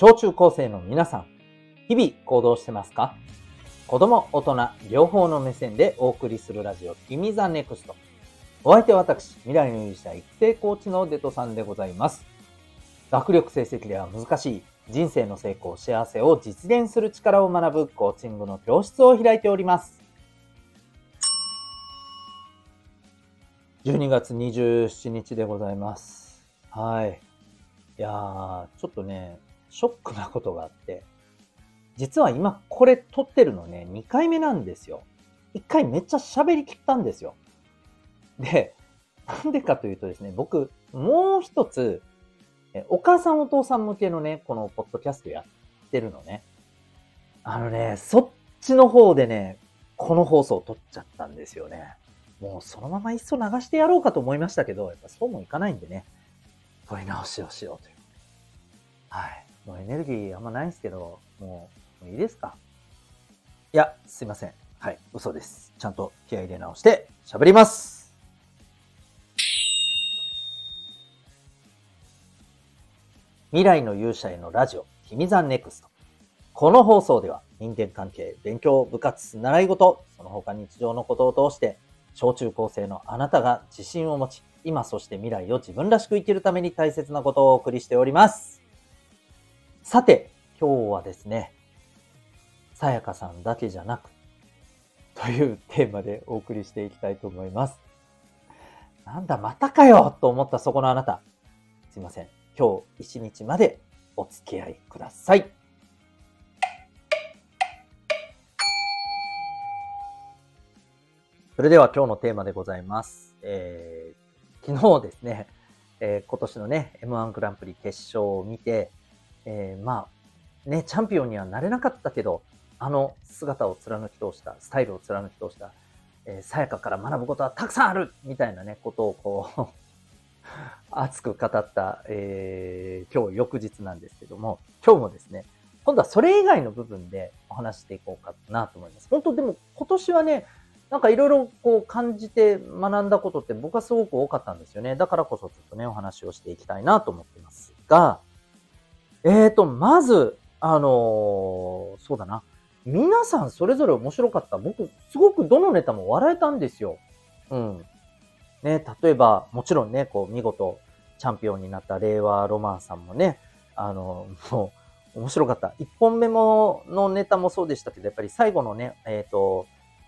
小中高生の皆さん、日々行動してますか？子供、大人、両方の目線でお送りするラジオ、君ザネクスト。お相手は私、未来の勇者育成コーチのデトさんでございます。学力成績では難しい人生の成功、幸せを実現する力を学ぶコーチングの教室を開いております。12月27日でございます。はい。いやー、ちょっとね、ショックなことがあって、実は今これ撮ってるのね、2回目なんですよ。1回めっちゃ喋りきったんですよ。で、なんでかというとですね、僕、もう一つ、お母さんお父さん向けのね、このポッドキャストやってるのね。あのね、そっちの方でね、この放送を撮っちゃったんですよね。もうそのままいっそ流してやろうかと思いましたけど、やっぱそうもいかないんでね、撮り直しをしようという。はい。もうエネルギーあんまないんですけど、もう、もういいですか？いや、すいません。はい、嘘です。ちゃんと気合入れ直して喋ります。未来の勇者へのラジオ、君ザネクスト。この放送では人間関係、勉強、部活、習い事、その他日常のことを通して、小中高生のあなたが自信を持ち、今そして未来を自分らしく生きるために大切なことをお送りしております。さて、今日はですね、さやかさんだけじゃなく、というテーマでお送りしていきたいと思います。なんだ、またかよと思ったそこのあなた。すいません。今日一日までお付き合いください。それでは今日のテーマでございます。えー、昨日ですね、えー、今年のね、M1 グランプリ決勝を見て、えー、まあ、ね、チャンピオンにはなれなかったけど、あの姿を貫き通した、スタイルを貫き通した、え、さやかから学ぶことはたくさんあるみたいなね、ことをこう 熱く語った、えー、今日翌日なんですけども、今日もですね、今度はそれ以外の部分でお話していこうかなと思います。本当でも今年はね、なんかいろいろこう感じて学んだことって僕はすごく多かったんですよね。だからこそちょっとね、お話をしていきたいなと思ってますが、えーと、まず、あのー、そうだな。皆さんそれぞれ面白かった。僕、すごくどのネタも笑えたんですよ。うん。ね、例えば、もちろんね、こう、見事、チャンピオンになった令和ロマンさんもね、あの、もう、面白かった。一本目も、のネタもそうでしたけど、やっぱり最後のね、えっ、ー、と、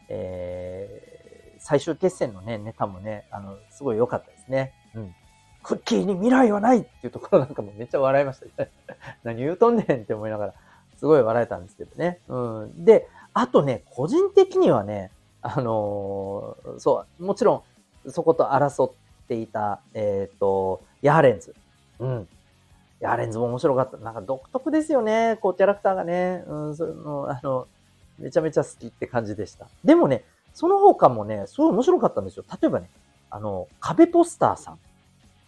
えー、最終決戦のね、ネタもね、あの、すごい良かったですね。クッキーに未来はないっていうところなんかもめっちゃ笑いましたね。何言うとんねんって思いながら、すごい笑えたんですけどね。うん。で、あとね、個人的にはね、あのー、そう、もちろん、そこと争っていた、えっ、ー、と、ヤーレンズ。うん。ヤーレンズも面白かった。なんか独特ですよね。こう、キャラクターがね。うん、その、あの、めちゃめちゃ好きって感じでした。でもね、その他もね、すごい面白かったんですよ。例えばね、あの、壁ポスターさん。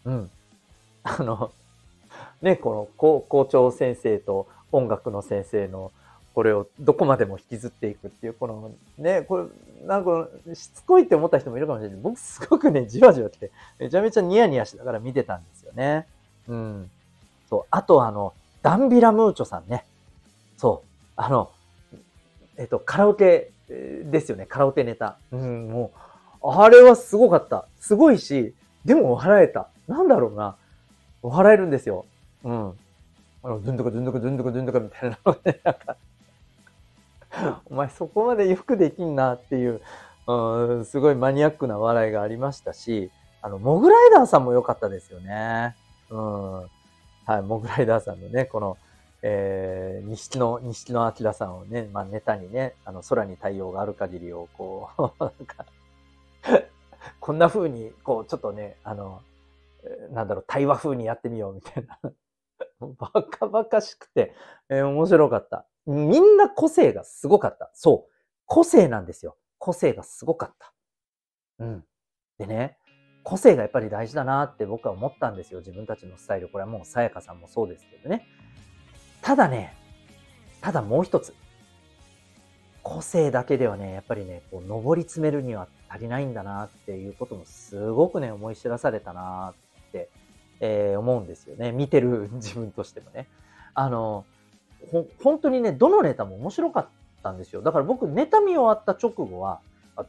うん。あの、ね、この校長先生と音楽の先生のこれをどこまでも引きずっていくっていう、このね、これ、なんかしつこいって思った人もいるかもしれない。僕すごくね、じわじわ来て、めちゃめちゃニヤニヤしながら見てたんですよね。うん。そう。あとあの、ダンビラムーチョさんね。そう。あの、えっと、カラオケですよね。カラオケネタ。うん、もう、あれはすごかった。すごいし、でも笑えた。なんだろうな。笑えるんですよ。うん。あの、ドゥンドコドゥンドコドゥンドコドゥンドコみたいなのね、なんか、お前そこまでよくできんなっていう、うん、すごいマニアックな笑いがありましたし、あの、モグライダーさんも良かったですよね。うん。はい、モグライダーさんのね、この、えー、西野、西野明さんをね、まあ、ネタにね、あの、空に太陽がある限りを、こう、なんかこんな風に、こう、ちょっとね、あの、なんだろう、対話風にやってみようみたいな バカバカしくて、えー、面白かった。みんな個性がすごかった。そう。個性なんですよ。個性がすごかった。うん。でね、個性がやっぱり大事だなって僕は思ったんですよ。自分たちのスタイル。これはもうさやかさんもそうですけどね。ただね、ただもう一つ。個性だけではね、やっぱりね、こう、上り詰めるには足りないんだなっていうこともすごくね、思い知らされたなって、えー、思うんですよね。見てる自分としてもね。あの、ほ、本当にね、どのネタも面白かったんですよ。だから僕、ネタ見終わった直後は、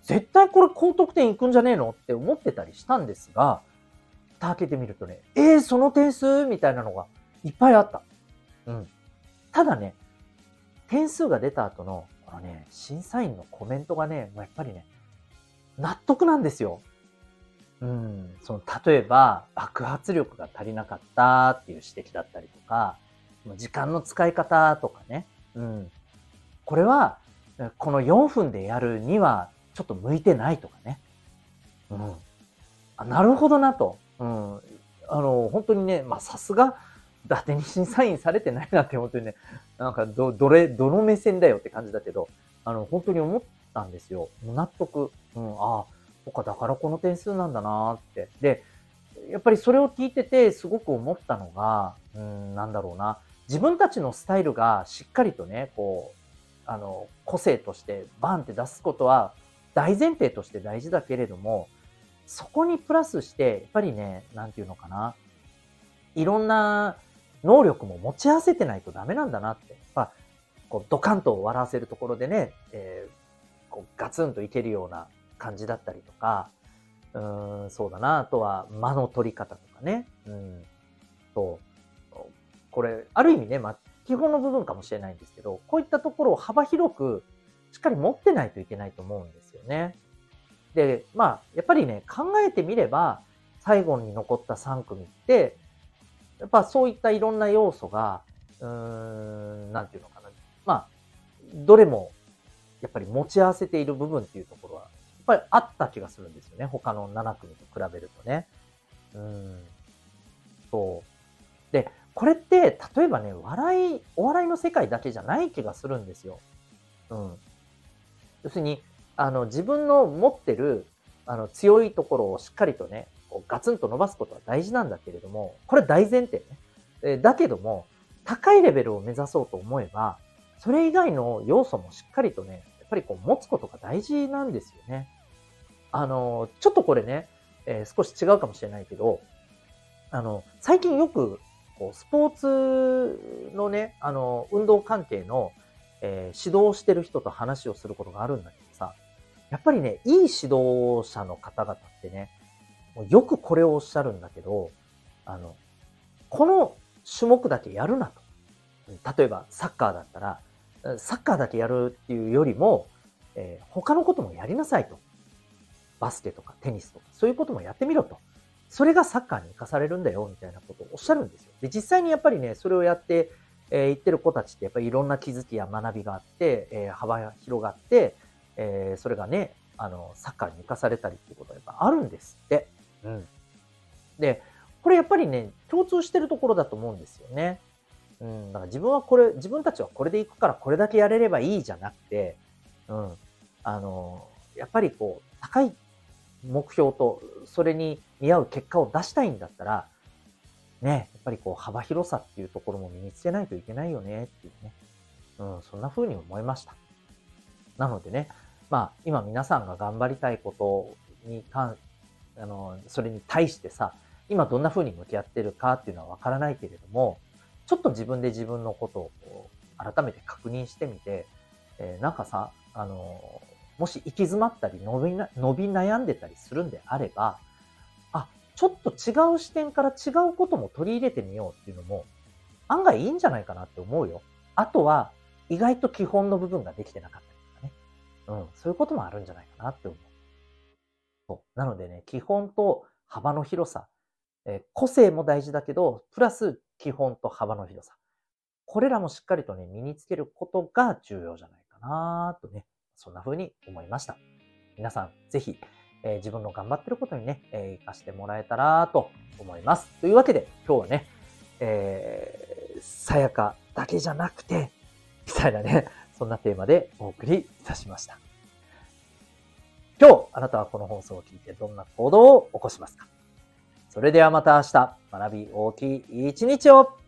絶対これ高得点いくんじゃねえのって思ってたりしたんですが、蓋開けてみるとね、えー、その点数みたいなのがいっぱいあった。うん。ただね、点数が出た後の、このね、審査員のコメントがね、もうやっぱりね、納得なんですよ。うん。その、例えば、爆発力が足りなかったっていう指摘だったりとか、時間の使い方とかね。うん。これは、この4分でやるにはちょっと向いてないとかね。うん。あなるほどなと。うん。あの、本当にね、まあさすが、伊達に審査員されてないなって本当にね、なんかど、どれ、どの目線だよって感じだけど、あの、本当に思ったんですよ。納得。うん、ああ、そっか、だからこの点数なんだなって。で、やっぱりそれを聞いててすごく思ったのが、うん、なんだろうな。自分たちのスタイルがしっかりとね、こう、あの、個性としてバンって出すことは大前提として大事だけれども、そこにプラスして、やっぱりね、なんていうのかな。いろんな能力も持ち合わせてないとダメなんだなって。まあ、こうドカンと笑わせるところでね、えー、こうガツンといけるような感じだったりとか、うん、そうだな。あとは間の取り方とかね。うん。と、これ、ある意味ね、まあ、基本の部分かもしれないんですけど、こういったところを幅広くしっかり持ってないといけないと思うんですよね。で、まあ、やっぱりね、考えてみれば、最後に残った3組って、やっぱそういったいろんな要素が、うーん、なんていうのかな。まあ、どれも、やっぱり持ち合わせている部分っていうところは、ぱりあった気がするんですよね。他の7組と比べるとね。うん。そう。で、これって、例えばね、笑い、お笑いの世界だけじゃない気がするんですよ。うん。要するに、あの、自分の持ってる、あの、強いところをしっかりとね、こうガツンと伸ばすことは大事なんだけれども、これ大前提ね。えだけども、高いレベルを目指そうと思えば、それ以外の要素もしっかりとね、ぱりこう持つことが大事なんですよね。あの、ちょっとこれね、えー、少し違うかもしれないけど、あの、最近よくこうスポーツのね、あの、運動関係の、えー、指導してる人と話をすることがあるんだけどさ、やっぱりね、いい指導者の方々ってね、もうよくこれをおっしゃるんだけど、あの、この種目だけやるなと。例えばサッカーだったら、サッカーだけやるっていうよりも、えー、他のこともやりなさいと。バスケとかテニスとか、そういうこともやってみろと。それがサッカーに活かされるんだよ、みたいなことをおっしゃるんですよ。で、実際にやっぱりね、それをやって、えー、言ってる子たちってやっぱりいろんな気づきや学びがあって、えー、幅が広がって、えー、それがね、あの、サッカーに活かされたりっていうことがやっぱあるんですって。うん。で、これやっぱりね、共通してるところだと思うんですよね。うん。だから自分はこれ、自分たちはこれでいくからこれだけやれればいいじゃなくて、うん。あの、やっぱりこう、高い目標と、それに見合う結果を出したいんだったら、ね、やっぱりこう幅広さっていうところも身につけないといけないよねっていうね。うん、そんな風に思いました。なのでね、まあ今皆さんが頑張りたいことに関、あの、それに対してさ、今どんな風に向き合ってるかっていうのはわからないけれども、ちょっと自分で自分のことを改めて確認してみて、えー、なんかさ、あの、もし行き詰まったり伸びな、伸び悩んでたりするんであれば、あ、ちょっと違う視点から違うことも取り入れてみようっていうのも、案外いいんじゃないかなって思うよ。あとは、意外と基本の部分ができてなかったりとかね。うん、そういうこともあるんじゃないかなって思う。そう。なのでね、基本と幅の広さ、えー、個性も大事だけど、プラス基本と幅の広さ。これらもしっかりとね、身につけることが重要じゃないかなとね、そんな風に思いました。皆さん、ぜひ、えー、自分の頑張ってることにね、えー、活かしてもらえたらと思います。というわけで、今日はね、えー、さやかだけじゃなくて、みたいなね、そんなテーマでお送りいたしました。今日、あなたはこの放送を聞いてどんな行動を起こしますか？それではまた明日、学び大きい一日を。